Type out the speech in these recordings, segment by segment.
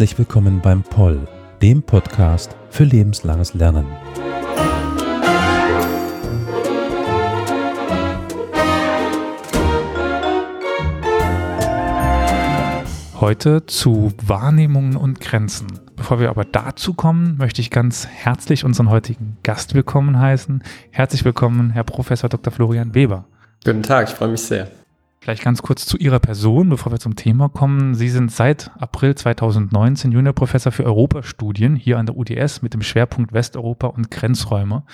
Herzlich willkommen beim Poll, dem Podcast für lebenslanges Lernen. Heute zu Wahrnehmungen und Grenzen. Bevor wir aber dazu kommen, möchte ich ganz herzlich unseren heutigen Gast willkommen heißen. Herzlich willkommen, Herr Professor Dr. Florian Weber. Guten Tag, ich freue mich sehr. Vielleicht ganz kurz zu Ihrer Person, bevor wir zum Thema kommen. Sie sind seit April 2019 Juniorprofessor für Europastudien hier an der UDS mit dem Schwerpunkt Westeuropa und Grenzräume,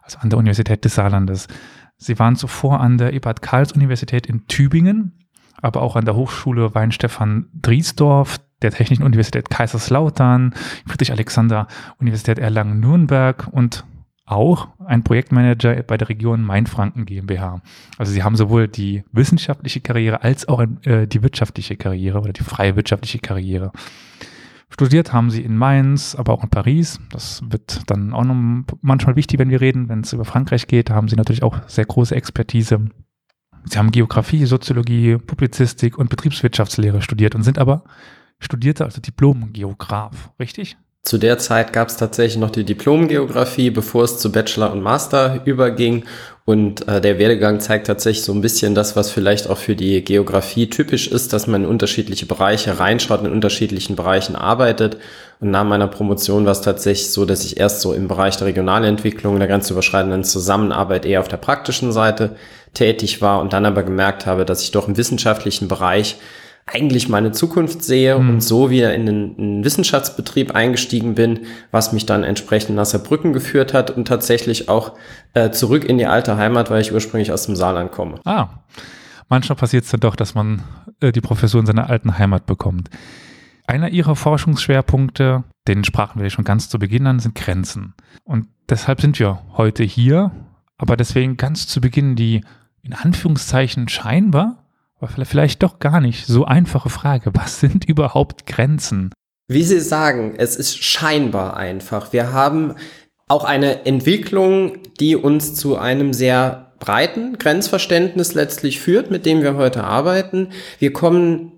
also an der Universität des Saarlandes. Sie waren zuvor an der Ebert-Karls-Universität in Tübingen, aber auch an der Hochschule Weinstefan Driesdorf, der Technischen Universität Kaiserslautern, Friedrich-Alexander-Universität Erlangen-Nürnberg und auch ein Projektmanager bei der Region Mainfranken GmbH. Also sie haben sowohl die wissenschaftliche Karriere als auch äh, die wirtschaftliche Karriere oder die freie wirtschaftliche Karriere. Studiert haben sie in Mainz, aber auch in Paris. Das wird dann auch noch manchmal wichtig, wenn wir reden. Wenn es über Frankreich geht, haben sie natürlich auch sehr große Expertise. Sie haben Geografie, Soziologie, Publizistik und Betriebswirtschaftslehre studiert und sind aber studierte, also Diplom-Geograf, richtig? Zu der Zeit gab es tatsächlich noch die Diplom-Geografie, bevor es zu Bachelor und Master überging. Und äh, der Werdegang zeigt tatsächlich so ein bisschen das, was vielleicht auch für die Geografie typisch ist, dass man in unterschiedliche Bereiche reinschaut, in unterschiedlichen Bereichen arbeitet. Und nach meiner Promotion war es tatsächlich so, dass ich erst so im Bereich der Regionalentwicklung, der grenzüberschreitenden Zusammenarbeit eher auf der praktischen Seite tätig war und dann aber gemerkt habe, dass ich doch im wissenschaftlichen Bereich eigentlich meine Zukunft sehe mhm. und so wieder in den, in den, Wissenschaftsbetrieb eingestiegen bin, was mich dann entsprechend nach Saarbrücken geführt hat und tatsächlich auch äh, zurück in die alte Heimat, weil ich ursprünglich aus dem Saarland komme. Ah, manchmal passiert es dann doch, dass man äh, die Professur in seiner alten Heimat bekommt. Einer ihrer Forschungsschwerpunkte, den sprachen wir schon ganz zu Beginn an, sind Grenzen. Und deshalb sind wir heute hier, aber deswegen ganz zu Beginn die in Anführungszeichen scheinbar aber vielleicht doch gar nicht so einfache Frage. Was sind überhaupt Grenzen? Wie Sie sagen, es ist scheinbar einfach. Wir haben auch eine Entwicklung, die uns zu einem sehr breiten Grenzverständnis letztlich führt, mit dem wir heute arbeiten. Wir kommen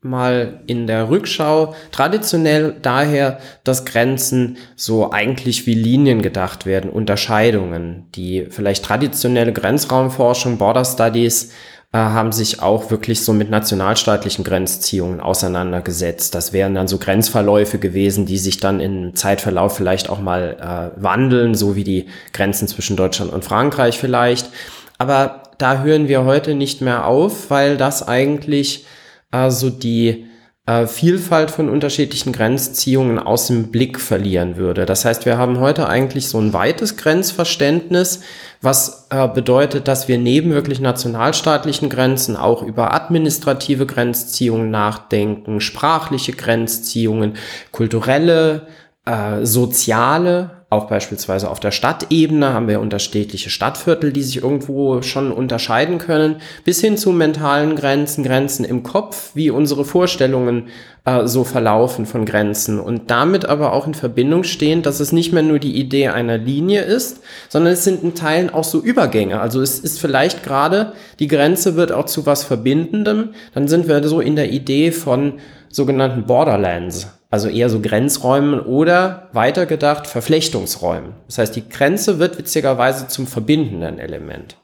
mal in der Rückschau traditionell daher, dass Grenzen so eigentlich wie Linien gedacht werden, Unterscheidungen. Die vielleicht traditionelle Grenzraumforschung, Border Studies, haben sich auch wirklich so mit nationalstaatlichen Grenzziehungen auseinandergesetzt. Das wären dann so Grenzverläufe gewesen, die sich dann im Zeitverlauf vielleicht auch mal äh, wandeln, so wie die Grenzen zwischen Deutschland und Frankreich vielleicht. Aber da hören wir heute nicht mehr auf, weil das eigentlich äh, so die äh, Vielfalt von unterschiedlichen Grenzziehungen aus dem Blick verlieren würde. Das heißt, wir haben heute eigentlich so ein weites Grenzverständnis, was äh, bedeutet, dass wir neben wirklich nationalstaatlichen Grenzen auch über administrative Grenzziehungen nachdenken, sprachliche Grenzziehungen, kulturelle, äh, soziale auch beispielsweise auf der Stadtebene haben wir unterschiedliche Stadtviertel, die sich irgendwo schon unterscheiden können, bis hin zu mentalen Grenzen, Grenzen im Kopf, wie unsere Vorstellungen äh, so verlaufen von Grenzen. Und damit aber auch in Verbindung stehen, dass es nicht mehr nur die Idee einer Linie ist, sondern es sind in Teilen auch so Übergänge. Also es ist vielleicht gerade, die Grenze wird auch zu was Verbindendem, dann sind wir so in der Idee von sogenannten Borderlands also eher so Grenzräumen oder weitergedacht Verflechtungsräumen. Das heißt, die Grenze wird witzigerweise zum verbindenden Element.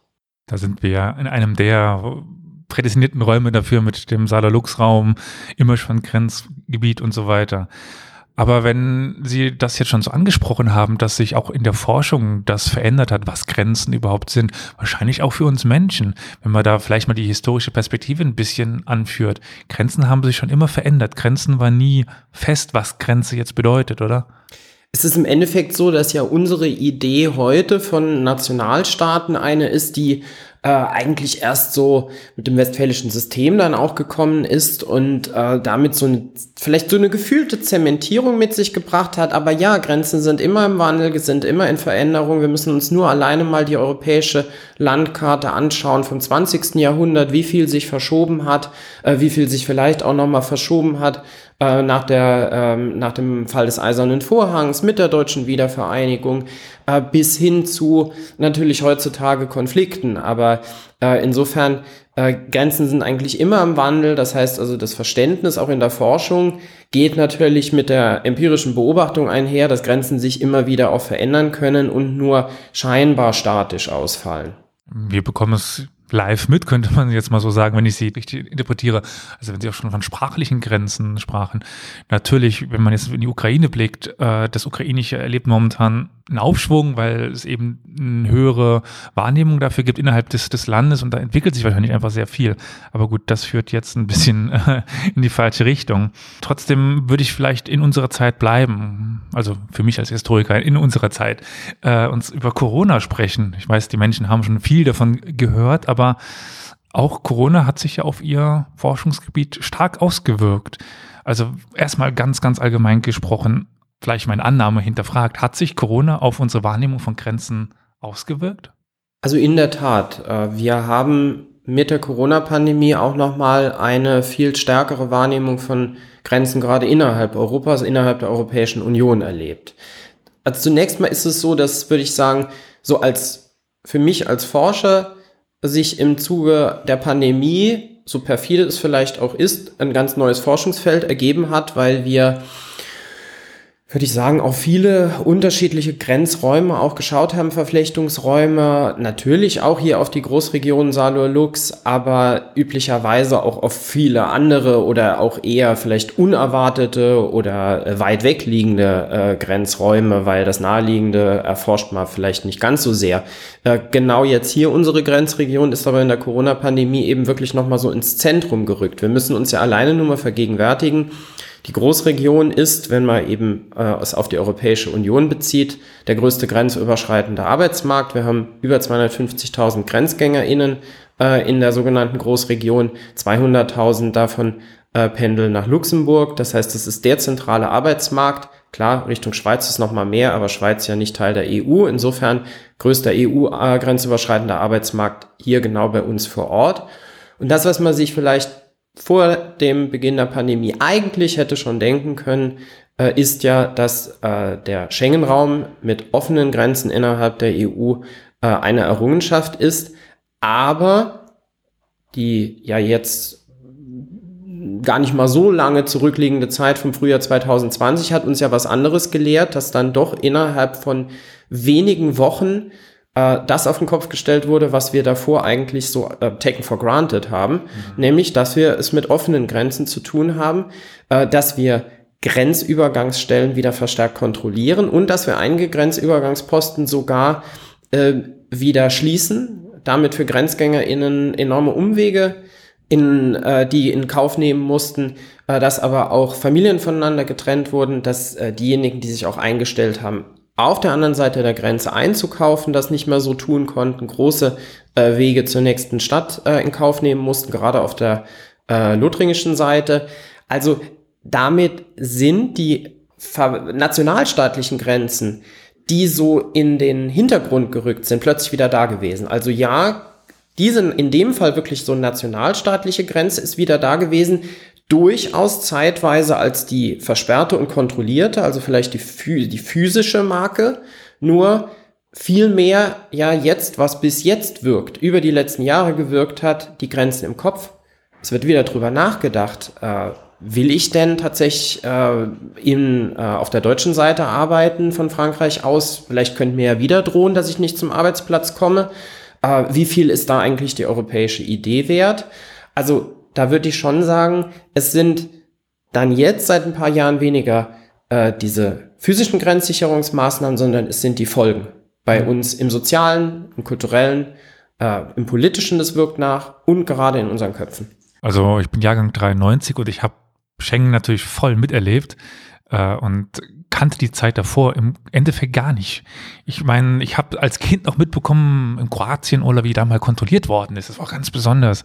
Da sind wir in einem der prädestinierten Räume dafür mit dem Saarlux-Raum, immer schon Grenzgebiet und so weiter. Aber wenn Sie das jetzt schon so angesprochen haben, dass sich auch in der Forschung das verändert hat, was Grenzen überhaupt sind, wahrscheinlich auch für uns Menschen, wenn man da vielleicht mal die historische Perspektive ein bisschen anführt. Grenzen haben sich schon immer verändert. Grenzen war nie fest, was Grenze jetzt bedeutet, oder? Es ist im Endeffekt so, dass ja unsere Idee heute von Nationalstaaten eine ist, die äh, eigentlich erst so mit dem westfälischen System dann auch gekommen ist und äh, damit so eine, vielleicht so eine gefühlte Zementierung mit sich gebracht hat. Aber ja, Grenzen sind immer im Wandel, sind immer in Veränderung. Wir müssen uns nur alleine mal die europäische Landkarte anschauen vom 20. Jahrhundert, wie viel sich verschoben hat, äh, wie viel sich vielleicht auch nochmal verschoben hat äh, nach, der, ähm, nach dem Fall des Eisernen Vorhangs, mit der deutschen Wiedervereinigung, äh, bis hin zu natürlich heutzutage Konflikten. Aber äh, insofern, äh, Grenzen sind eigentlich immer im Wandel. Das heißt also, das Verständnis auch in der Forschung geht natürlich mit der empirischen Beobachtung einher, dass Grenzen sich immer wieder auch verändern können und nur scheinbar statisch ausfallen. Wir bekommen es live mit, könnte man jetzt mal so sagen, wenn ich sie richtig interpretiere. Also wenn Sie auch schon von sprachlichen Grenzen sprachen. Natürlich, wenn man jetzt in die Ukraine blickt, äh, das Ukrainische erlebt momentan einen Aufschwung, weil es eben eine höhere Wahrnehmung dafür gibt innerhalb des, des Landes und da entwickelt sich wahrscheinlich einfach sehr viel. Aber gut, das führt jetzt ein bisschen äh, in die falsche Richtung. Trotzdem würde ich vielleicht in unserer Zeit bleiben, also für mich als Historiker in unserer Zeit, äh, uns über Corona sprechen. Ich weiß, die Menschen haben schon viel davon gehört, aber auch Corona hat sich ja auf ihr Forschungsgebiet stark ausgewirkt. Also erstmal ganz, ganz allgemein gesprochen, vielleicht meine Annahme hinterfragt, hat sich Corona auf unsere Wahrnehmung von Grenzen ausgewirkt? Also in der Tat, äh, wir haben mit der Corona-Pandemie auch nochmal eine viel stärkere Wahrnehmung von Grenzen gerade innerhalb Europas, innerhalb der Europäischen Union erlebt. Also zunächst mal ist es so, dass würde ich sagen, so als für mich als Forscher sich im Zuge der Pandemie, so perfide es vielleicht auch ist, ein ganz neues Forschungsfeld ergeben hat, weil wir würde ich sagen, auch viele unterschiedliche Grenzräume auch geschaut haben, Verflechtungsräume, natürlich auch hier auf die Großregion Salur-Lux, aber üblicherweise auch auf viele andere oder auch eher vielleicht unerwartete oder äh, weit weg liegende äh, Grenzräume, weil das Naheliegende erforscht man vielleicht nicht ganz so sehr. Äh, genau jetzt hier unsere Grenzregion ist aber in der Corona-Pandemie eben wirklich nochmal so ins Zentrum gerückt. Wir müssen uns ja alleine nur mal vergegenwärtigen, die Großregion ist, wenn man eben äh, es auf die Europäische Union bezieht, der größte grenzüberschreitende Arbeitsmarkt. Wir haben über 250.000 GrenzgängerInnen äh, in der sogenannten Großregion. 200.000 davon äh, pendeln nach Luxemburg. Das heißt, es ist der zentrale Arbeitsmarkt. Klar, Richtung Schweiz ist noch mal mehr, aber Schweiz ja nicht Teil der EU. Insofern größter EU-grenzüberschreitender äh, Arbeitsmarkt hier genau bei uns vor Ort. Und das, was man sich vielleicht vor dem Beginn der Pandemie eigentlich hätte schon denken können, äh, ist ja, dass äh, der Schengen-Raum mit offenen Grenzen innerhalb der EU äh, eine Errungenschaft ist, aber die ja jetzt gar nicht mal so lange zurückliegende Zeit vom Frühjahr 2020 hat uns ja was anderes gelehrt, dass dann doch innerhalb von wenigen Wochen äh, das auf den Kopf gestellt wurde, was wir davor eigentlich so äh, taken for granted haben, mhm. nämlich, dass wir es mit offenen Grenzen zu tun haben, äh, dass wir Grenzübergangsstellen wieder verstärkt kontrollieren und dass wir einige Grenzübergangsposten sogar äh, wieder schließen, damit für GrenzgängerInnen enorme Umwege in, äh, die in Kauf nehmen mussten, äh, dass aber auch Familien voneinander getrennt wurden, dass äh, diejenigen, die sich auch eingestellt haben, auf der anderen Seite der Grenze einzukaufen, das nicht mehr so tun konnten, große äh, Wege zur nächsten Stadt äh, in Kauf nehmen mussten, gerade auf der äh, lothringischen Seite. Also damit sind die nationalstaatlichen Grenzen, die so in den Hintergrund gerückt sind, plötzlich wieder da gewesen. Also ja, diese in dem Fall wirklich so nationalstaatliche Grenze ist wieder da gewesen, durchaus zeitweise als die versperrte und kontrollierte, also vielleicht die, die physische Marke, nur viel mehr ja jetzt, was bis jetzt wirkt, über die letzten Jahre gewirkt hat, die Grenzen im Kopf. Es wird wieder drüber nachgedacht, äh, will ich denn tatsächlich äh, in, äh, auf der deutschen Seite arbeiten von Frankreich aus? Vielleicht könnte mir ja wieder drohen, dass ich nicht zum Arbeitsplatz komme. Äh, wie viel ist da eigentlich die europäische Idee wert? Also da würde ich schon sagen, es sind dann jetzt seit ein paar Jahren weniger äh, diese physischen Grenzsicherungsmaßnahmen, sondern es sind die Folgen bei mhm. uns im sozialen, im kulturellen, äh, im politischen, das wirkt nach und gerade in unseren Köpfen. Also ich bin Jahrgang 93 und ich habe Schengen natürlich voll miterlebt äh, und kannte die Zeit davor im Endeffekt gar nicht. Ich meine, ich habe als Kind noch mitbekommen in Kroatien oder wie da mal kontrolliert worden ist. Das war ganz besonders.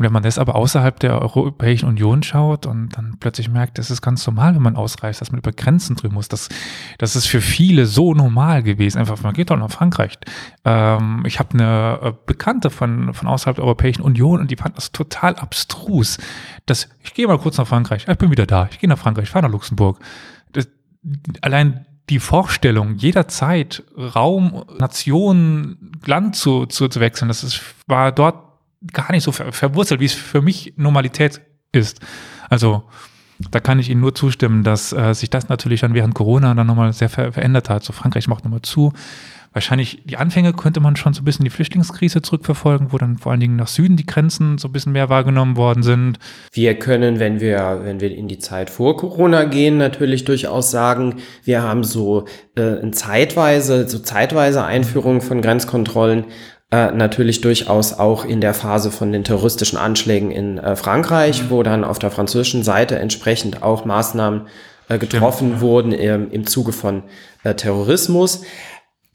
Und wenn man das aber außerhalb der Europäischen Union schaut und dann plötzlich merkt, das ist ganz normal, wenn man ausreist, dass man über Grenzen drüber muss, das, das ist für viele so normal gewesen. Einfach, man geht doch nach Frankreich. Ähm, ich habe eine äh, Bekannte von, von außerhalb der Europäischen Union und die fand das total abstrus. Dass, ich gehe mal kurz nach Frankreich, ich bin wieder da, ich gehe nach Frankreich, ich fahre nach Luxemburg. Das, allein die Vorstellung, jederzeit Raum, Nation, Land zu, zu, zu wechseln, das ist, war dort gar nicht so ver verwurzelt, wie es für mich Normalität ist. Also Da kann ich Ihnen nur zustimmen, dass äh, sich das natürlich dann während Corona dann nochmal sehr ver verändert hat. So Frankreich macht nochmal zu. Wahrscheinlich die Anfänge könnte man schon so ein bisschen die Flüchtlingskrise zurückverfolgen, wo dann vor allen Dingen nach Süden die Grenzen so ein bisschen mehr wahrgenommen worden sind. Wir können, wenn wir, wenn wir in die Zeit vor Corona gehen, natürlich durchaus sagen, wir haben so äh, zeitweise, so zeitweise Einführung von Grenzkontrollen äh, natürlich durchaus auch in der Phase von den terroristischen Anschlägen in äh, Frankreich, mhm. wo dann auf der französischen Seite entsprechend auch Maßnahmen äh, getroffen Stimmt. wurden im, im Zuge von äh, Terrorismus.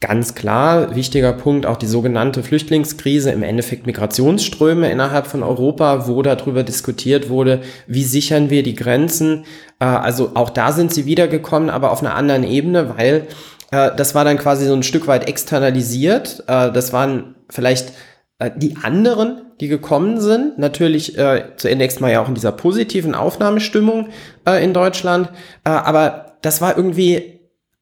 Ganz klar, wichtiger Punkt, auch die sogenannte Flüchtlingskrise, im Endeffekt Migrationsströme innerhalb von Europa, wo darüber diskutiert wurde, wie sichern wir die Grenzen. Äh, also auch da sind sie wiedergekommen, aber auf einer anderen Ebene, weil äh, das war dann quasi so ein Stück weit externalisiert. Das waren vielleicht äh, die anderen, die gekommen sind, natürlich äh, zunächst mal ja auch in dieser positiven Aufnahmestimmung äh, in Deutschland, äh, aber das war irgendwie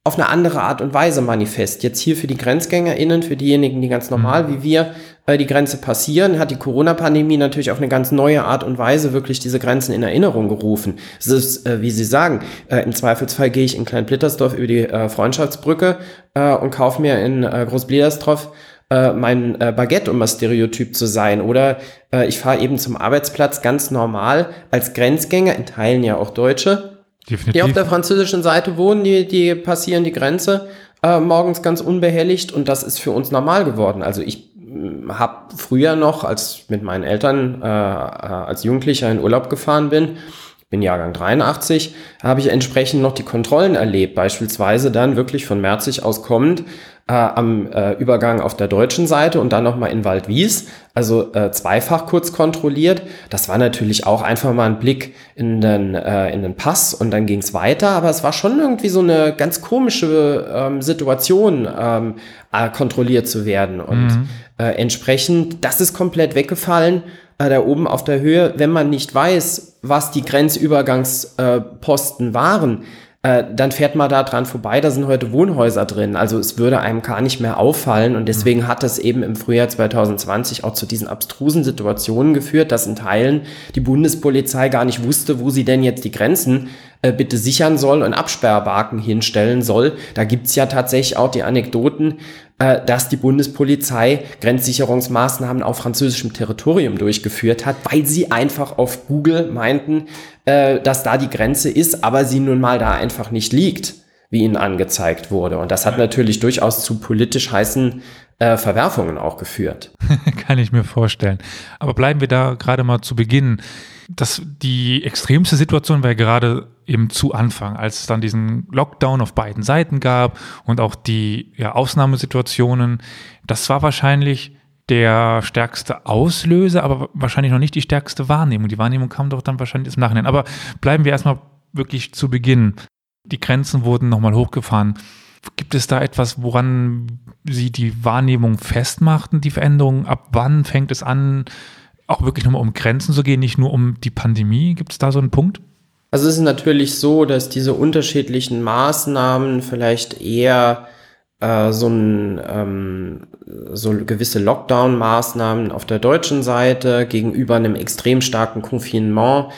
auf eine andere Art und Weise manifest. Jetzt hier für die GrenzgängerInnen, für diejenigen, die ganz normal mhm. wie wir äh, die Grenze passieren, hat die Corona-Pandemie natürlich auf eine ganz neue Art und Weise wirklich diese Grenzen in Erinnerung gerufen. Es ist, äh, wie Sie sagen, äh, im Zweifelsfall gehe ich in Klein-Blittersdorf über die äh, Freundschaftsbrücke äh, und kaufe mir in äh, Groß-Bliedersdorf äh, mein äh, Baguette, um mal Stereotyp zu sein. Oder äh, ich fahre eben zum Arbeitsplatz ganz normal als Grenzgänger, in Teilen ja auch Deutsche, Definitiv. Die auf der französischen Seite wohnen, die, die passieren die Grenze äh, morgens ganz unbehelligt und das ist für uns normal geworden. Also ich mm, habe früher noch, als mit meinen Eltern äh, äh, als Jugendlicher in Urlaub gefahren bin, bin Jahrgang 83, habe ich entsprechend noch die Kontrollen erlebt, beispielsweise dann wirklich von Merzig aus kommend äh, am äh, Übergang auf der deutschen Seite und dann nochmal in Waldwies, also äh, zweifach kurz kontrolliert. Das war natürlich auch einfach mal ein Blick in den, äh, in den Pass und dann ging es weiter, aber es war schon irgendwie so eine ganz komische ähm, Situation, ähm, äh, kontrolliert zu werden und mhm. äh, entsprechend, das ist komplett weggefallen äh, da oben auf der Höhe, wenn man nicht weiß, was die Grenzübergangsposten äh, waren, äh, dann fährt man da dran vorbei, da sind heute Wohnhäuser drin. Also es würde einem gar nicht mehr auffallen und deswegen hat das eben im Frühjahr 2020 auch zu diesen abstrusen Situationen geführt, dass in Teilen die Bundespolizei gar nicht wusste, wo sie denn jetzt die Grenzen äh, bitte sichern soll und Absperrbarken hinstellen soll. Da gibt's ja tatsächlich auch die Anekdoten, dass die Bundespolizei Grenzsicherungsmaßnahmen auf französischem Territorium durchgeführt hat, weil sie einfach auf Google meinten, äh, dass da die Grenze ist, aber sie nun mal da einfach nicht liegt, wie ihnen angezeigt wurde. Und das hat natürlich durchaus zu politisch heißen äh, Verwerfungen auch geführt. Kann ich mir vorstellen. Aber bleiben wir da gerade mal zu Beginn. Das, die extremste Situation war ja gerade eben zu Anfang, als es dann diesen Lockdown auf beiden Seiten gab und auch die ja, Ausnahmesituationen. Das war wahrscheinlich der stärkste Auslöser, aber wahrscheinlich noch nicht die stärkste Wahrnehmung. Die Wahrnehmung kam doch dann wahrscheinlich im Nachhinein. Aber bleiben wir erstmal wirklich zu Beginn. Die Grenzen wurden nochmal hochgefahren. Gibt es da etwas, woran Sie die Wahrnehmung festmachten, die Veränderung? Ab wann fängt es an, auch wirklich nochmal um Grenzen zu gehen, nicht nur um die Pandemie? Gibt es da so einen Punkt? Also es ist natürlich so, dass diese unterschiedlichen Maßnahmen vielleicht eher äh, so, ein, ähm, so gewisse Lockdown-Maßnahmen auf der deutschen Seite gegenüber einem extrem starken Confinement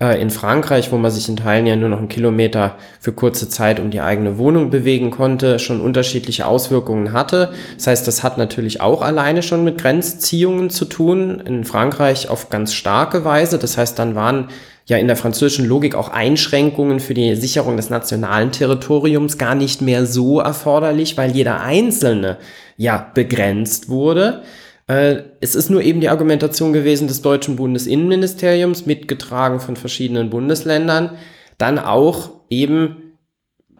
äh, in Frankreich, wo man sich in Teilen ja nur noch einen Kilometer für kurze Zeit um die eigene Wohnung bewegen konnte, schon unterschiedliche Auswirkungen hatte. Das heißt, das hat natürlich auch alleine schon mit Grenzziehungen zu tun, in Frankreich auf ganz starke Weise. Das heißt, dann waren ja in der französischen Logik auch Einschränkungen für die Sicherung des nationalen Territoriums gar nicht mehr so erforderlich, weil jeder einzelne ja begrenzt wurde. Äh, es ist nur eben die Argumentation gewesen des deutschen Bundesinnenministeriums, mitgetragen von verschiedenen Bundesländern, dann auch eben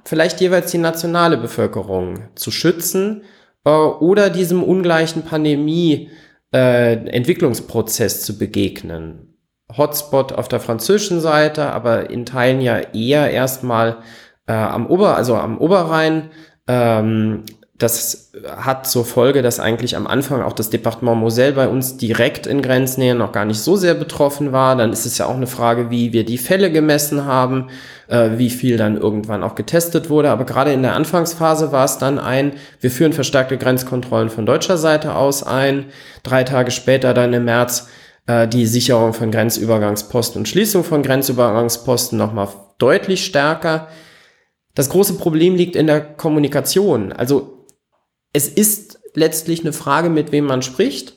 vielleicht jeweils die nationale Bevölkerung zu schützen äh, oder diesem ungleichen Pandemie-Entwicklungsprozess äh, zu begegnen. Hotspot auf der französischen Seite, aber in Teilen ja eher erstmal äh, am Ober, also am Oberrhein. Ähm, das hat zur Folge, dass eigentlich am Anfang auch das Departement Moselle bei uns direkt in Grenznähe noch gar nicht so sehr betroffen war. Dann ist es ja auch eine Frage, wie wir die Fälle gemessen haben, äh, wie viel dann irgendwann auch getestet wurde. Aber gerade in der Anfangsphase war es dann ein, wir führen verstärkte Grenzkontrollen von deutscher Seite aus ein. Drei Tage später, dann im März, äh, die Sicherung von Grenzübergangsposten und Schließung von Grenzübergangsposten nochmal deutlich stärker. Das große Problem liegt in der Kommunikation. Also es ist letztlich eine Frage, mit wem man spricht.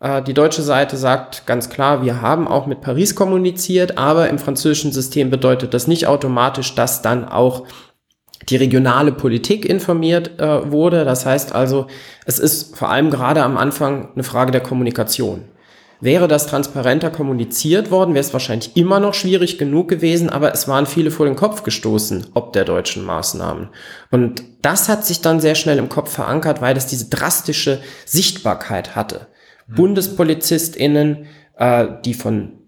Äh, die deutsche Seite sagt ganz klar, wir haben auch mit Paris kommuniziert, aber im französischen System bedeutet das nicht automatisch, dass dann auch die regionale Politik informiert äh, wurde. Das heißt also, es ist vor allem gerade am Anfang eine Frage der Kommunikation. Wäre das transparenter kommuniziert worden, wäre es wahrscheinlich immer noch schwierig genug gewesen, aber es waren viele vor den Kopf gestoßen, ob der deutschen Maßnahmen. Und das hat sich dann sehr schnell im Kopf verankert, weil das diese drastische Sichtbarkeit hatte. Mhm. BundespolizistInnen, äh, die von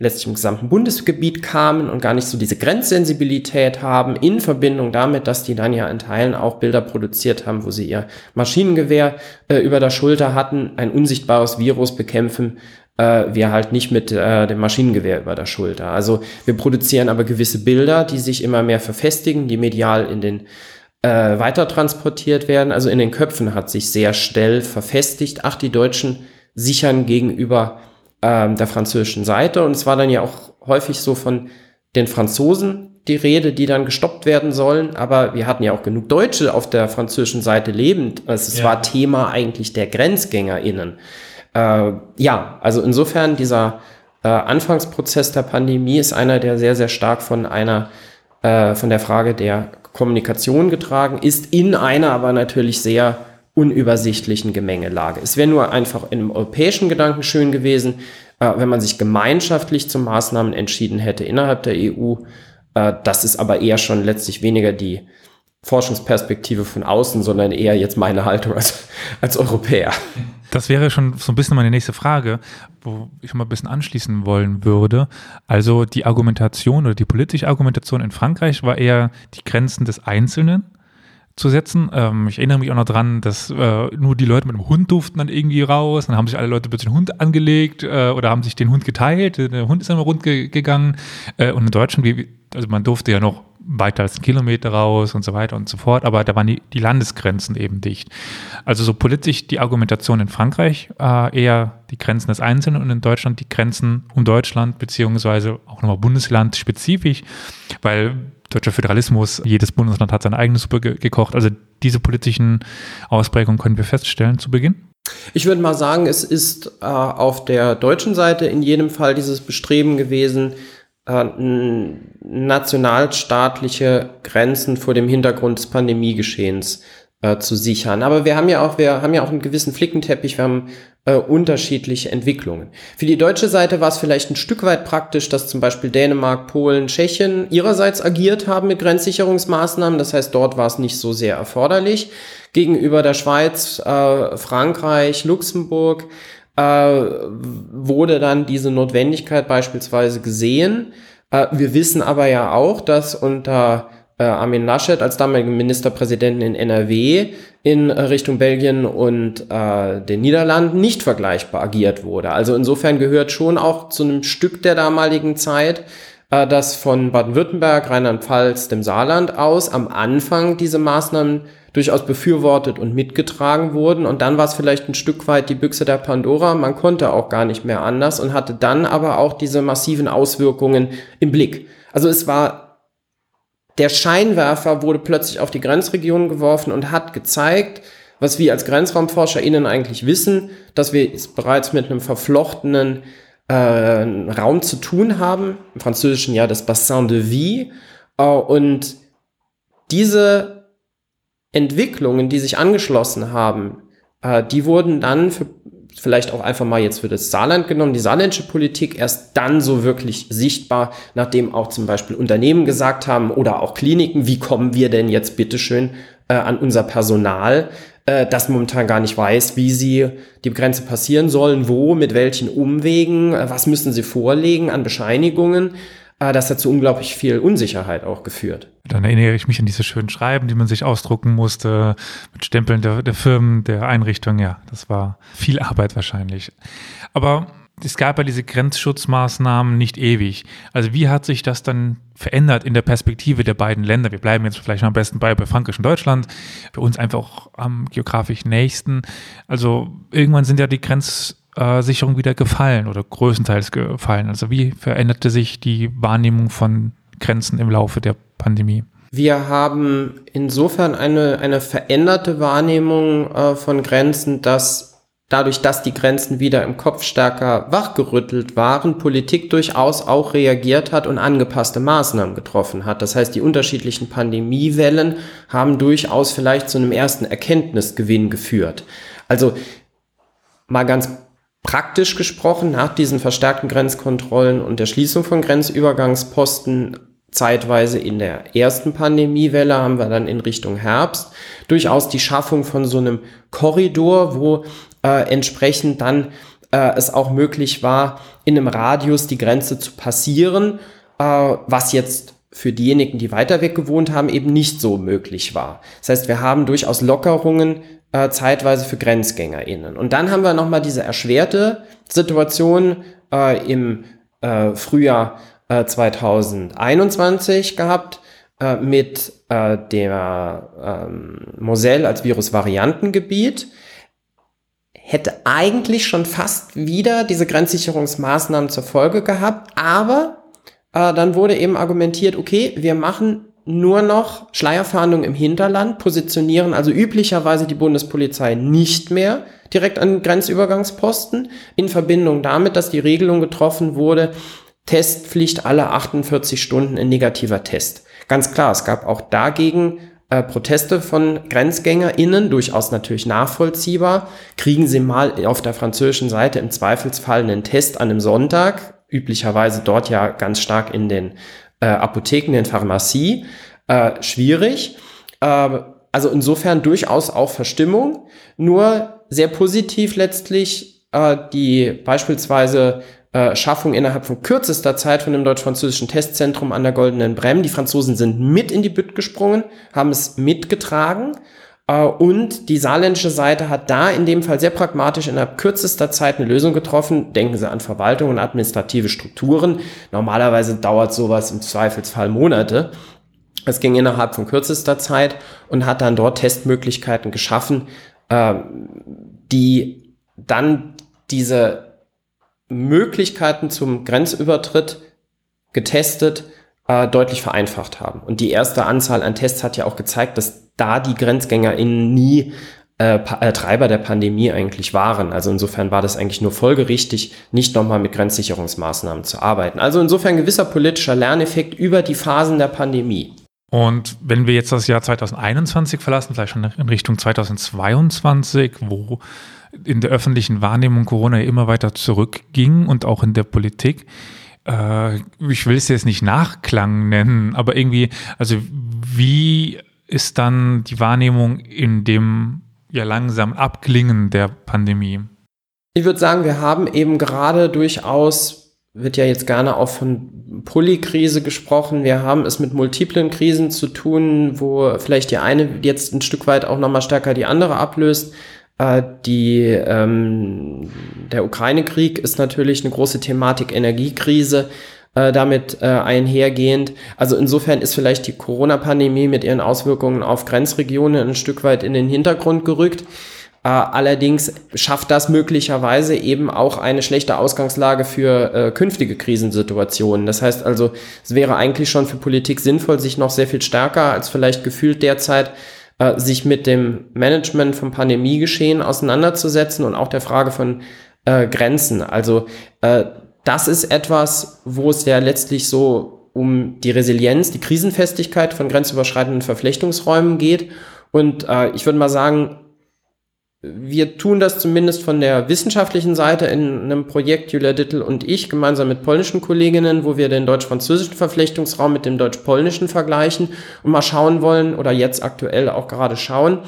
letztlich im gesamten Bundesgebiet kamen und gar nicht so diese Grenzsensibilität haben, in Verbindung damit, dass die dann ja in Teilen auch Bilder produziert haben, wo sie ihr Maschinengewehr äh, über der Schulter hatten, ein unsichtbares Virus bekämpfen, äh, wir halt nicht mit äh, dem Maschinengewehr über der Schulter. Also wir produzieren aber gewisse Bilder, die sich immer mehr verfestigen, die medial in den äh, weiter transportiert werden. Also in den Köpfen hat sich sehr schnell verfestigt, ach, die Deutschen sichern gegenüber ähm, der französischen Seite. Und es war dann ja auch häufig so von den Franzosen die Rede, die dann gestoppt werden sollen. Aber wir hatten ja auch genug Deutsche auf der französischen Seite lebend. Also es ja. war Thema eigentlich der GrenzgängerInnen. Äh, ja, also insofern dieser äh, Anfangsprozess der Pandemie ist einer, der sehr, sehr stark von einer, äh, von der Frage der Kommunikation getragen ist, in einer aber natürlich sehr unübersichtlichen Gemengelage. Es wäre nur einfach in einem europäischen Gedanken schön gewesen, äh, wenn man sich gemeinschaftlich zu Maßnahmen entschieden hätte innerhalb der EU. Äh, das ist aber eher schon letztlich weniger die Forschungsperspektive von außen, sondern eher jetzt meine Haltung als, als Europäer. Das wäre schon so ein bisschen meine nächste Frage, wo ich mal ein bisschen anschließen wollen würde. Also die Argumentation oder die politische Argumentation in Frankreich war eher die Grenzen des Einzelnen zu setzen. Ähm, ich erinnere mich auch noch dran, dass äh, nur die Leute mit dem Hund durften dann irgendwie raus. Dann haben sich alle Leute plötzlich den Hund angelegt äh, oder haben sich den Hund geteilt. Der Hund ist dann rund ge gegangen. Äh, und in Deutschland, also man durfte ja noch weiter als einen Kilometer raus und so weiter und so fort, aber da waren die, die Landesgrenzen eben dicht. Also so politisch die Argumentation in Frankreich äh, eher die Grenzen des Einzelnen und in Deutschland die Grenzen um Deutschland beziehungsweise auch nochmal Bundesland spezifisch, weil deutscher Föderalismus, jedes Bundesland hat seine eigene Suppe ge gekocht. Also diese politischen Ausprägungen können wir feststellen zu Beginn. Ich würde mal sagen, es ist äh, auf der deutschen Seite in jedem Fall dieses Bestreben gewesen, äh, nationalstaatliche Grenzen vor dem Hintergrund des Pandemiegeschehens äh, zu sichern. Aber wir haben ja auch, wir haben ja auch einen gewissen Flickenteppich, wir haben äh, unterschiedliche Entwicklungen. Für die deutsche Seite war es vielleicht ein Stück weit praktisch, dass zum Beispiel Dänemark, Polen, Tschechien ihrerseits agiert haben mit Grenzsicherungsmaßnahmen. Das heißt, dort war es nicht so sehr erforderlich. Gegenüber der Schweiz, äh, Frankreich, Luxemburg äh, wurde dann diese Notwendigkeit beispielsweise gesehen. Äh, wir wissen aber ja auch, dass unter Armin Laschet als damaligen Ministerpräsidenten in NRW in Richtung Belgien und äh, den Niederlanden nicht vergleichbar agiert wurde. Also insofern gehört schon auch zu einem Stück der damaligen Zeit, äh, dass von Baden-Württemberg, Rheinland-Pfalz, dem Saarland aus am Anfang diese Maßnahmen durchaus befürwortet und mitgetragen wurden. Und dann war es vielleicht ein Stück weit die Büchse der Pandora. Man konnte auch gar nicht mehr anders und hatte dann aber auch diese massiven Auswirkungen im Blick. Also es war der Scheinwerfer wurde plötzlich auf die Grenzregion geworfen und hat gezeigt, was wir als GrenzraumforscherInnen eigentlich wissen, dass wir es bereits mit einem verflochtenen äh, Raum zu tun haben, im Französischen ja das Bassin de Vie. Äh, und diese Entwicklungen, die sich angeschlossen haben, äh, die wurden dann für vielleicht auch einfach mal jetzt für das Saarland genommen, die saarländische Politik erst dann so wirklich sichtbar, nachdem auch zum Beispiel Unternehmen gesagt haben oder auch Kliniken, wie kommen wir denn jetzt bitteschön äh, an unser Personal, äh, das momentan gar nicht weiß, wie sie die Grenze passieren sollen, wo, mit welchen Umwegen, äh, was müssen sie vorlegen an Bescheinigungen. Äh, das hat zu unglaublich viel Unsicherheit auch geführt. Dann erinnere ich mich an diese schönen Schreiben, die man sich ausdrucken musste, mit Stempeln der, der Firmen, der Einrichtung. Ja, das war viel Arbeit wahrscheinlich. Aber es gab ja diese Grenzschutzmaßnahmen nicht ewig. Also wie hat sich das dann verändert in der Perspektive der beiden Länder? Wir bleiben jetzt vielleicht am besten bei, bei Frankreich Deutschland, bei uns einfach am geografisch nächsten. Also irgendwann sind ja die Grenz Grenzsicherung wieder gefallen oder größtenteils gefallen? Also wie veränderte sich die Wahrnehmung von Grenzen im Laufe der Pandemie? Wir haben insofern eine, eine veränderte Wahrnehmung äh, von Grenzen, dass dadurch, dass die Grenzen wieder im Kopf stärker wachgerüttelt waren, Politik durchaus auch reagiert hat und angepasste Maßnahmen getroffen hat. Das heißt, die unterschiedlichen Pandemiewellen haben durchaus vielleicht zu einem ersten Erkenntnisgewinn geführt. Also mal ganz praktisch gesprochen, nach diesen verstärkten Grenzkontrollen und der Schließung von Grenzübergangsposten zeitweise in der ersten Pandemiewelle haben wir dann in Richtung Herbst durchaus die Schaffung von so einem Korridor, wo äh, entsprechend dann äh, es auch möglich war, in einem Radius die Grenze zu passieren, äh, was jetzt für diejenigen, die weiter weg gewohnt haben, eben nicht so möglich war. Das heißt, wir haben durchaus Lockerungen äh, zeitweise für GrenzgängerInnen. Und dann haben wir nochmal diese erschwerte Situation äh, im äh, Frühjahr äh, 2021 gehabt äh, mit äh, der ähm, Moselle als Virusvariantengebiet hätte eigentlich schon fast wieder diese Grenzsicherungsmaßnahmen zur Folge gehabt, aber äh, dann wurde eben argumentiert, okay, wir machen nur noch Schleierfahndung im Hinterland, positionieren also üblicherweise die Bundespolizei nicht mehr direkt an Grenzübergangsposten in Verbindung damit, dass die Regelung getroffen wurde, Testpflicht alle 48 Stunden in negativer Test. Ganz klar, es gab auch dagegen äh, Proteste von GrenzgängerInnen, durchaus natürlich nachvollziehbar. Kriegen Sie mal auf der französischen Seite im Zweifelsfall einen Test an einem Sonntag, üblicherweise dort ja ganz stark in den äh, Apotheken, in Pharmazie, äh, schwierig. Äh, also insofern durchaus auch Verstimmung, nur sehr positiv letztlich äh, die beispielsweise äh, Schaffung innerhalb von kürzester Zeit von dem deutsch-französischen Testzentrum an der Goldenen Brem. Die Franzosen sind mit in die Bütt gesprungen, haben es mitgetragen und die saarländische Seite hat da in dem Fall sehr pragmatisch innerhalb kürzester Zeit eine Lösung getroffen. Denken Sie an Verwaltung und administrative Strukturen. Normalerweise dauert sowas im Zweifelsfall Monate. Es ging innerhalb von kürzester Zeit und hat dann dort Testmöglichkeiten geschaffen, äh, die dann diese Möglichkeiten zum Grenzübertritt getestet äh, deutlich vereinfacht haben. Und die erste Anzahl an Tests hat ja auch gezeigt, dass da die GrenzgängerInnen nie äh, äh, Treiber der Pandemie eigentlich waren. Also insofern war das eigentlich nur folgerichtig, nicht nochmal mit Grenzsicherungsmaßnahmen zu arbeiten. Also insofern gewisser politischer Lerneffekt über die Phasen der Pandemie. Und wenn wir jetzt das Jahr 2021 verlassen, vielleicht schon in Richtung 2022, wo in der öffentlichen Wahrnehmung Corona immer weiter zurückging und auch in der Politik. Äh, ich will es jetzt nicht Nachklang nennen, aber irgendwie, also wie ist dann die Wahrnehmung in dem ja langsam Abklingen der Pandemie? Ich würde sagen, wir haben eben gerade durchaus, wird ja jetzt gerne auch von Polykrise gesprochen. Wir haben es mit multiplen Krisen zu tun, wo vielleicht die eine jetzt ein Stück weit auch nochmal stärker die andere ablöst. Äh, die, ähm, der Ukraine-Krieg ist natürlich eine große Thematik, Energiekrise äh, damit äh, einhergehend. Also insofern ist vielleicht die Corona-Pandemie mit ihren Auswirkungen auf Grenzregionen ein Stück weit in den Hintergrund gerückt. Äh, allerdings schafft das möglicherweise eben auch eine schlechte Ausgangslage für äh, künftige Krisensituationen. Das heißt also, es wäre eigentlich schon für Politik sinnvoll, sich noch sehr viel stärker als vielleicht gefühlt derzeit äh, sich mit dem Management vom Pandemiegeschehen auseinanderzusetzen und auch der Frage von äh, Grenzen. Also äh, das ist etwas, wo es ja letztlich so um die Resilienz, die Krisenfestigkeit von grenzüberschreitenden Verflechtungsräumen geht. Und äh, ich würde mal sagen, wir tun das zumindest von der wissenschaftlichen Seite in einem Projekt, Julia Dittel und ich, gemeinsam mit polnischen Kolleginnen, wo wir den deutsch-französischen Verflechtungsraum mit dem deutsch-polnischen vergleichen und mal schauen wollen oder jetzt aktuell auch gerade schauen,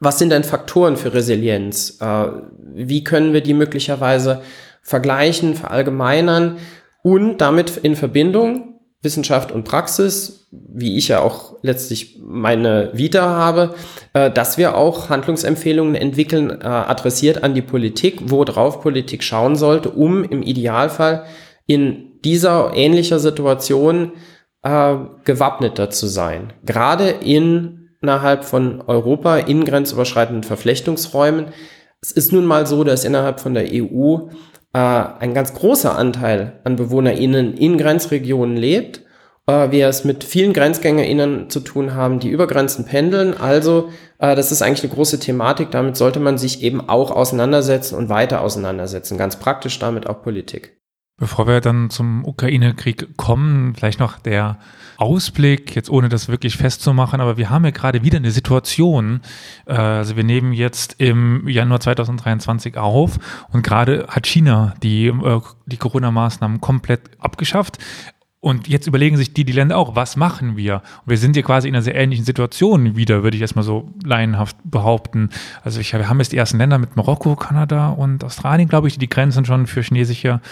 was sind denn Faktoren für Resilienz? Äh, wie können wir die möglicherweise vergleichen, verallgemeinern und damit in Verbindung Wissenschaft und Praxis, wie ich ja auch letztlich meine Vita habe, äh, dass wir auch Handlungsempfehlungen entwickeln, äh, adressiert an die Politik, worauf Politik schauen sollte, um im Idealfall in dieser ähnlicher Situation äh, gewappneter zu sein. Gerade in, innerhalb von Europa in grenzüberschreitenden Verflechtungsräumen Es ist nun mal so, dass innerhalb von der EU äh, ein ganz großer Anteil an BewohnerInnen in Grenzregionen lebt. Äh, wir es mit vielen GrenzgängerInnen zu tun haben, die über Grenzen pendeln. Also, äh, das ist eigentlich eine große Thematik. Damit sollte man sich eben auch auseinandersetzen und weiter auseinandersetzen. Ganz praktisch damit auch Politik. Bevor wir dann zum Ukraine-Krieg kommen, vielleicht noch der Ausblick, jetzt ohne das wirklich festzumachen, aber wir haben ja gerade wieder eine Situation, äh, also wir nehmen jetzt im Januar 2023 auf und gerade hat China die, äh, die Corona-Maßnahmen komplett abgeschafft. Und jetzt überlegen sich die, die Länder auch, was machen wir? Und wir sind hier quasi in einer sehr ähnlichen Situation wieder, würde ich erstmal so laienhaft behaupten. Also ich, wir haben jetzt die ersten Länder mit Marokko, Kanada und Australien, glaube ich, die die Grenzen schon für chinesische,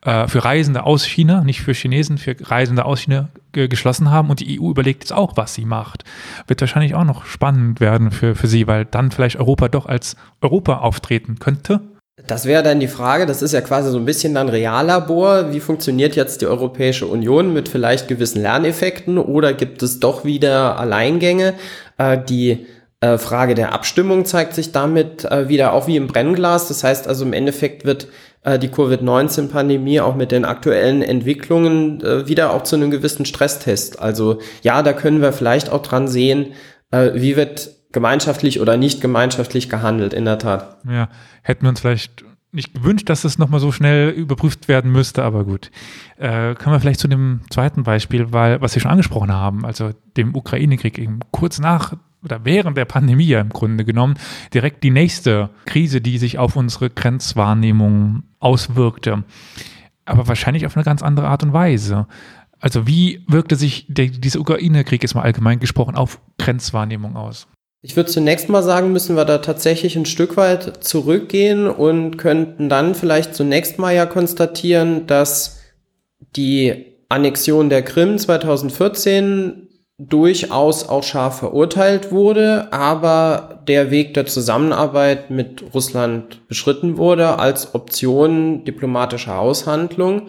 äh, für Reisende aus China, nicht für Chinesen, für Reisende aus China geschlossen haben. Und die EU überlegt jetzt auch, was sie macht. Wird wahrscheinlich auch noch spannend werden für, für sie, weil dann vielleicht Europa doch als Europa auftreten könnte. Das wäre dann die Frage, das ist ja quasi so ein bisschen dann Reallabor. Wie funktioniert jetzt die Europäische Union mit vielleicht gewissen Lerneffekten oder gibt es doch wieder Alleingänge? Äh, die äh, Frage der Abstimmung zeigt sich damit äh, wieder auch wie im Brennglas. Das heißt also im Endeffekt wird äh, die Covid-19-Pandemie auch mit den aktuellen Entwicklungen äh, wieder auch zu einem gewissen Stresstest. Also ja, da können wir vielleicht auch dran sehen, äh, wie wird gemeinschaftlich oder nicht gemeinschaftlich gehandelt, in der Tat. Ja, hätten wir uns vielleicht nicht gewünscht, dass es nochmal so schnell überprüft werden müsste, aber gut. Äh, kommen wir vielleicht zu dem zweiten Beispiel, weil, was Sie schon angesprochen haben, also dem Ukraine-Krieg, eben kurz nach oder während der Pandemie ja im Grunde genommen, direkt die nächste Krise, die sich auf unsere Grenzwahrnehmung auswirkte. Aber wahrscheinlich auf eine ganz andere Art und Weise. Also wie wirkte sich der, dieser Ukraine-Krieg jetzt mal allgemein gesprochen auf Grenzwahrnehmung aus? Ich würde zunächst mal sagen, müssen wir da tatsächlich ein Stück weit zurückgehen und könnten dann vielleicht zunächst mal ja konstatieren, dass die Annexion der Krim 2014 durchaus auch scharf verurteilt wurde, aber der Weg der Zusammenarbeit mit Russland beschritten wurde als Option diplomatischer Aushandlung,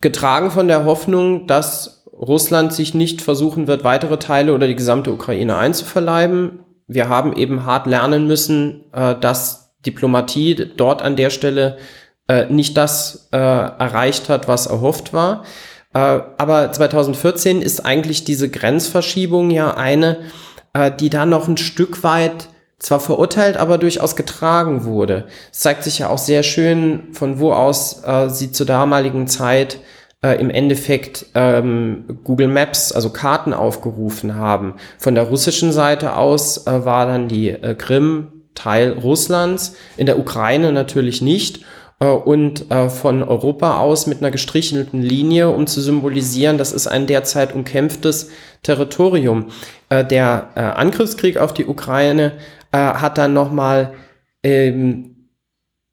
getragen von der Hoffnung, dass Russland sich nicht versuchen wird, weitere Teile oder die gesamte Ukraine einzuverleiben wir haben eben hart lernen müssen, äh, dass Diplomatie dort an der Stelle äh, nicht das äh, erreicht hat, was erhofft war. Äh, aber 2014 ist eigentlich diese Grenzverschiebung ja eine, äh, die da noch ein Stück weit zwar verurteilt, aber durchaus getragen wurde. Es zeigt sich ja auch sehr schön, von wo aus äh, sie zur damaligen Zeit äh, im Endeffekt ähm, Google Maps, also Karten aufgerufen haben. Von der russischen Seite aus äh, war dann die äh, Krim Teil Russlands, in der Ukraine natürlich nicht äh, und äh, von Europa aus mit einer gestrichelten Linie, um zu symbolisieren, das ist ein derzeit umkämpftes Territorium. Äh, der Angriffskrieg auf die Ukraine hat dann nochmal ähm,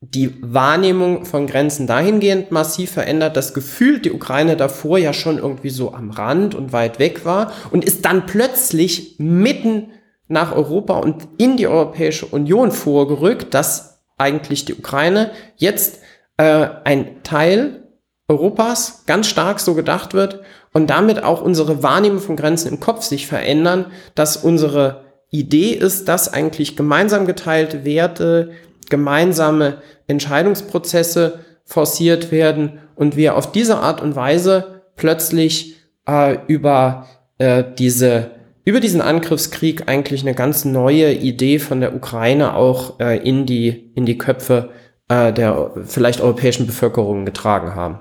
die Wahrnehmung von Grenzen dahingehend massiv verändert, dass gefühlt die Ukraine davor ja schon irgendwie so am Rand und weit weg war und ist dann plötzlich mitten nach Europa und in die Europäische Union vorgerückt, dass eigentlich die Ukraine jetzt äh, ein Teil Europas ganz stark so gedacht wird und damit auch unsere Wahrnehmung von Grenzen im Kopf sich verändern, dass unsere Idee ist, dass eigentlich gemeinsam geteilte Werte, gemeinsame Entscheidungsprozesse forciert werden und wir auf diese Art und Weise plötzlich äh, über äh, diese über diesen Angriffskrieg eigentlich eine ganz neue Idee von der Ukraine auch äh, in die in die Köpfe äh, der vielleicht europäischen Bevölkerung getragen haben.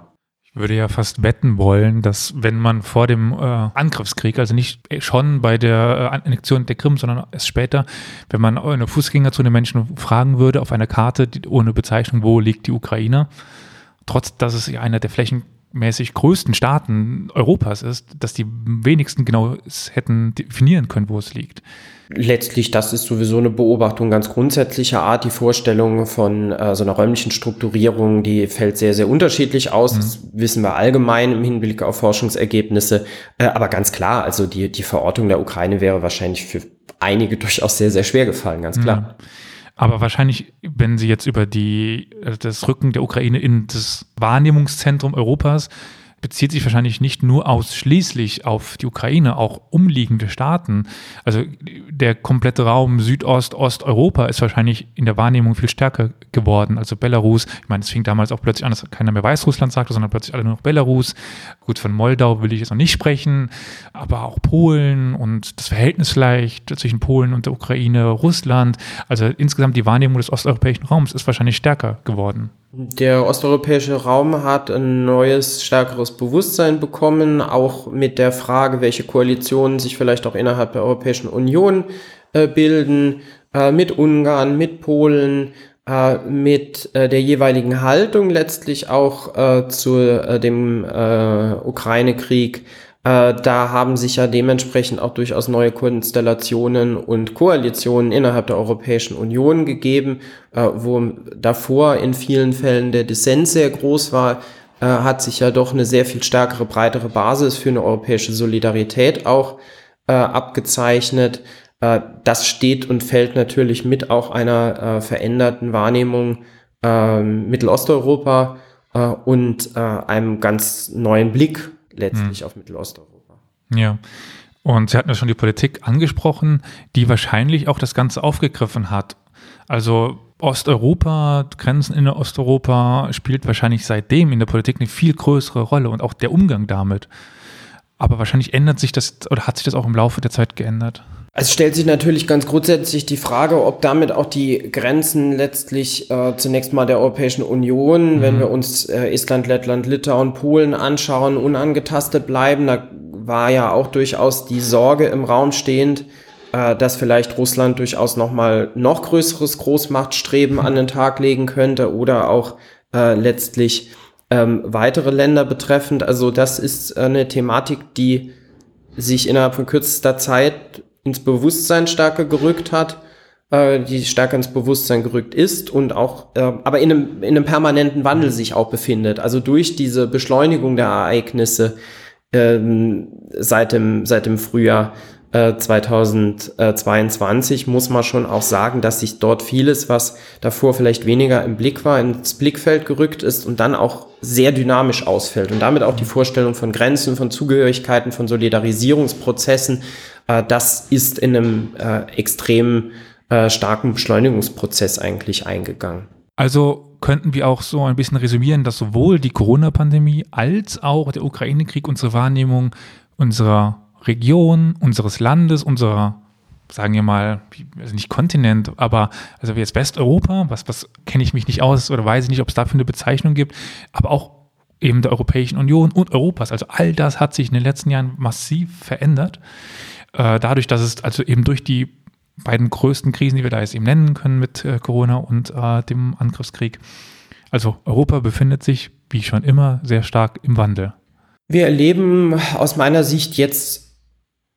Würde ja fast wetten wollen, dass wenn man vor dem äh, Angriffskrieg, also nicht schon bei der äh, Annexion der Krim, sondern erst später, wenn man eine Fußgängerzone Menschen fragen würde auf einer Karte die, ohne Bezeichnung, wo liegt die Ukraine, trotz dass es einer der flächenmäßig größten Staaten Europas ist, dass die wenigsten genau hätten definieren können, wo es liegt letztlich, das ist sowieso eine Beobachtung ganz grundsätzlicher Art. Die Vorstellung von äh, so einer räumlichen Strukturierung, die fällt sehr, sehr unterschiedlich aus. Mhm. Das wissen wir allgemein im Hinblick auf Forschungsergebnisse. Äh, aber ganz klar, also die, die Verortung der Ukraine wäre wahrscheinlich für einige durchaus sehr, sehr schwer gefallen, ganz klar. Mhm. Aber wahrscheinlich, wenn Sie jetzt über die, äh, das Rücken der Ukraine in das Wahrnehmungszentrum Europas bezieht sich wahrscheinlich nicht nur ausschließlich auf die Ukraine, auch umliegende Staaten. Also der komplette Raum Südost, Osteuropa ist wahrscheinlich in der Wahrnehmung viel stärker geworden. Also Belarus, ich meine, es fing damals auch plötzlich an, dass keiner mehr Weißrussland sagte, sondern plötzlich alle nur noch Belarus. Gut, von Moldau will ich jetzt noch nicht sprechen, aber auch Polen und das Verhältnis vielleicht zwischen Polen und der Ukraine, Russland. Also insgesamt die Wahrnehmung des osteuropäischen Raums ist wahrscheinlich stärker geworden. Der osteuropäische Raum hat ein neues, stärkeres Bewusstsein bekommen, auch mit der Frage, welche Koalitionen sich vielleicht auch innerhalb der Europäischen Union äh, bilden, äh, mit Ungarn, mit Polen, äh, mit äh, der jeweiligen Haltung letztlich auch äh, zu äh, dem Ukraine-Krieg äh, da haben sich ja dementsprechend auch durchaus neue Konstellationen und Koalitionen innerhalb der Europäischen Union gegeben, äh, wo davor in vielen Fällen der Dissens sehr groß war, äh, hat sich ja doch eine sehr viel stärkere, breitere Basis für eine europäische Solidarität auch äh, abgezeichnet. Äh, das steht und fällt natürlich mit auch einer veränderten Wahrnehmung äh, Mittelosteuropa und einem ganz neuen Blick letztlich hm. auf Mittelosteuropa. Ja. Und Sie hatten ja schon die Politik angesprochen, die wahrscheinlich auch das Ganze aufgegriffen hat. Also Osteuropa, Grenzen in Osteuropa spielt wahrscheinlich seitdem in der Politik eine viel größere Rolle und auch der Umgang damit. Aber wahrscheinlich ändert sich das oder hat sich das auch im Laufe der Zeit geändert. Es stellt sich natürlich ganz grundsätzlich die Frage, ob damit auch die Grenzen letztlich äh, zunächst mal der Europäischen Union, mhm. wenn wir uns äh, Estland, Lettland, Litauen, Polen anschauen, unangetastet bleiben. Da war ja auch durchaus die Sorge im Raum stehend, äh, dass vielleicht Russland durchaus noch mal noch größeres Großmachtstreben an den Tag legen könnte oder auch äh, letztlich ähm, weitere Länder betreffend. Also das ist eine Thematik, die sich innerhalb von kürzester Zeit ins Bewusstsein stärker gerückt hat, äh, die stärker ins Bewusstsein gerückt ist und auch, äh, aber in einem, in einem permanenten Wandel sich auch befindet. Also durch diese Beschleunigung der Ereignisse ähm, seit, dem, seit dem Frühjahr 2022 äh, muss man schon auch sagen, dass sich dort vieles, was davor vielleicht weniger im Blick war, ins Blickfeld gerückt ist und dann auch sehr dynamisch ausfällt und damit auch die Vorstellung von Grenzen, von Zugehörigkeiten, von Solidarisierungsprozessen äh, das ist in einem äh, extrem äh, starken Beschleunigungsprozess eigentlich eingegangen. Also könnten wir auch so ein bisschen resümieren, dass sowohl die Corona-Pandemie als auch der Ukraine-Krieg unsere Wahrnehmung unserer Region, unseres Landes, unserer, sagen wir mal, also nicht Kontinent, aber also wie jetzt Westeuropa, was, was kenne ich mich nicht aus oder weiß ich nicht, ob es dafür eine Bezeichnung gibt, aber auch eben der Europäischen Union und Europas. Also all das hat sich in den letzten Jahren massiv verändert äh, dadurch, dass es also eben durch die beiden größten Krisen, die wir da jetzt eben nennen können mit äh, Corona und äh, dem Angriffskrieg. Also Europa befindet sich, wie schon immer, sehr stark im Wandel. Wir erleben aus meiner Sicht jetzt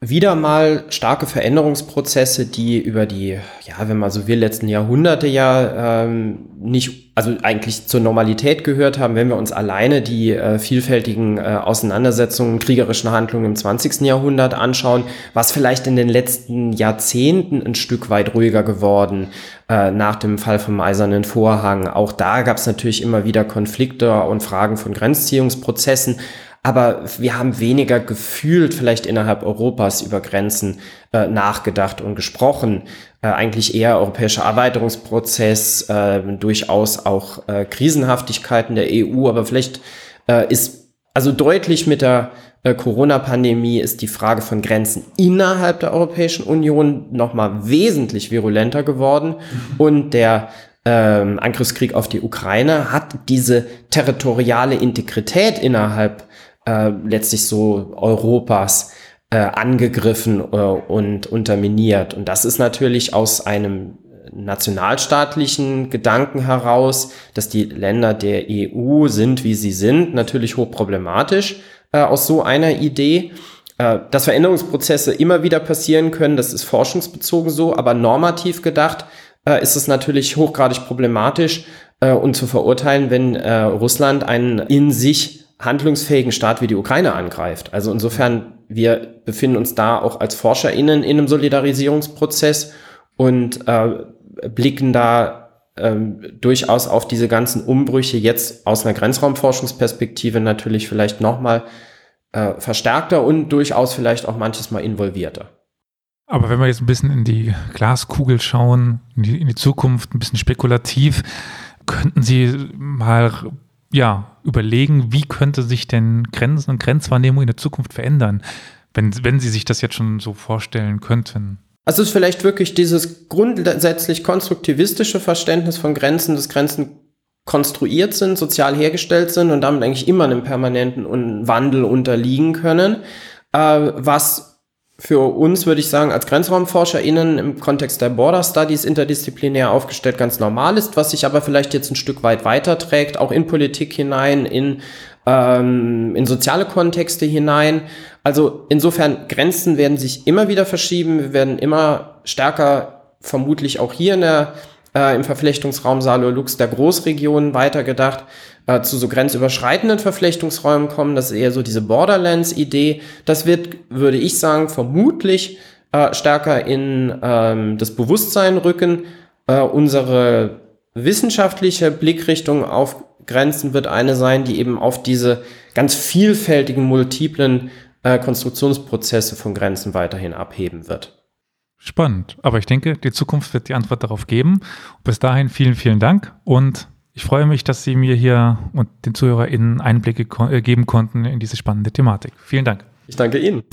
wieder mal starke Veränderungsprozesse, die über die, ja, wenn man so will, letzten Jahrhunderte ja ähm, nicht, also eigentlich zur Normalität gehört haben, wenn wir uns alleine die äh, vielfältigen äh, Auseinandersetzungen, kriegerischen Handlungen im 20. Jahrhundert anschauen, was vielleicht in den letzten Jahrzehnten ein Stück weit ruhiger geworden äh, nach dem Fall vom Eisernen Vorhang. Auch da gab es natürlich immer wieder Konflikte und Fragen von Grenzziehungsprozessen aber wir haben weniger gefühlt vielleicht innerhalb Europas über Grenzen äh, nachgedacht und gesprochen. Äh, eigentlich eher europäischer Erweiterungsprozess, äh, durchaus auch äh, Krisenhaftigkeiten der EU, aber vielleicht äh, ist also deutlich mit der äh, Corona-Pandemie ist die Frage von Grenzen innerhalb der Europäischen Union nochmal wesentlich virulenter geworden mhm. und der ähm, Angriffskrieg auf die Ukraine hat diese territoriale Integrität innerhalb äh, letztlich so Europas äh, angegriffen äh, und unterminiert. Und das ist natürlich aus einem nationalstaatlichen Gedanken heraus, dass die Länder der EU sind, wie sie sind, natürlich hochproblematisch äh, aus so einer Idee. Äh, dass Veränderungsprozesse immer wieder passieren können, das ist forschungsbezogen so, aber normativ gedacht äh, ist es natürlich hochgradig problematisch äh, und zu verurteilen, wenn äh, Russland einen in sich handlungsfähigen Staat wie die Ukraine angreift. Also insofern, wir befinden uns da auch als ForscherInnen in einem Solidarisierungsprozess und äh, blicken da ähm, durchaus auf diese ganzen Umbrüche jetzt aus einer Grenzraumforschungsperspektive natürlich vielleicht nochmal äh, verstärkter und durchaus vielleicht auch manches Mal involvierter. Aber wenn wir jetzt ein bisschen in die Glaskugel schauen, in die, in die Zukunft, ein bisschen spekulativ, könnten Sie mal ja, überlegen, wie könnte sich denn Grenzen und Grenzwahrnehmung in der Zukunft verändern, wenn, wenn Sie sich das jetzt schon so vorstellen könnten? Also es ist vielleicht wirklich dieses grundsätzlich konstruktivistische Verständnis von Grenzen, dass Grenzen konstruiert sind, sozial hergestellt sind und damit eigentlich immer einem permanenten Wandel unterliegen können, äh, was für uns, würde ich sagen, als GrenzraumforscherInnen im Kontext der Border Studies interdisziplinär aufgestellt ganz normal ist, was sich aber vielleicht jetzt ein Stück weit weiterträgt, auch in Politik hinein, in, ähm, in soziale Kontexte hinein. Also insofern, Grenzen werden sich immer wieder verschieben, wir werden immer stärker vermutlich auch hier in der äh, im Verflechtungsraum Salo-Lux der Großregionen weitergedacht, äh, zu so grenzüberschreitenden Verflechtungsräumen kommen. Das ist eher so diese Borderlands-Idee. Das wird, würde ich sagen, vermutlich äh, stärker in ähm, das Bewusstsein rücken. Äh, unsere wissenschaftliche Blickrichtung auf Grenzen wird eine sein, die eben auf diese ganz vielfältigen, multiplen äh, Konstruktionsprozesse von Grenzen weiterhin abheben wird. Spannend. Aber ich denke, die Zukunft wird die Antwort darauf geben. Bis dahin vielen, vielen Dank und ich freue mich, dass Sie mir hier und den ZuhörerInnen Einblicke äh, geben konnten in diese spannende Thematik. Vielen Dank. Ich danke Ihnen.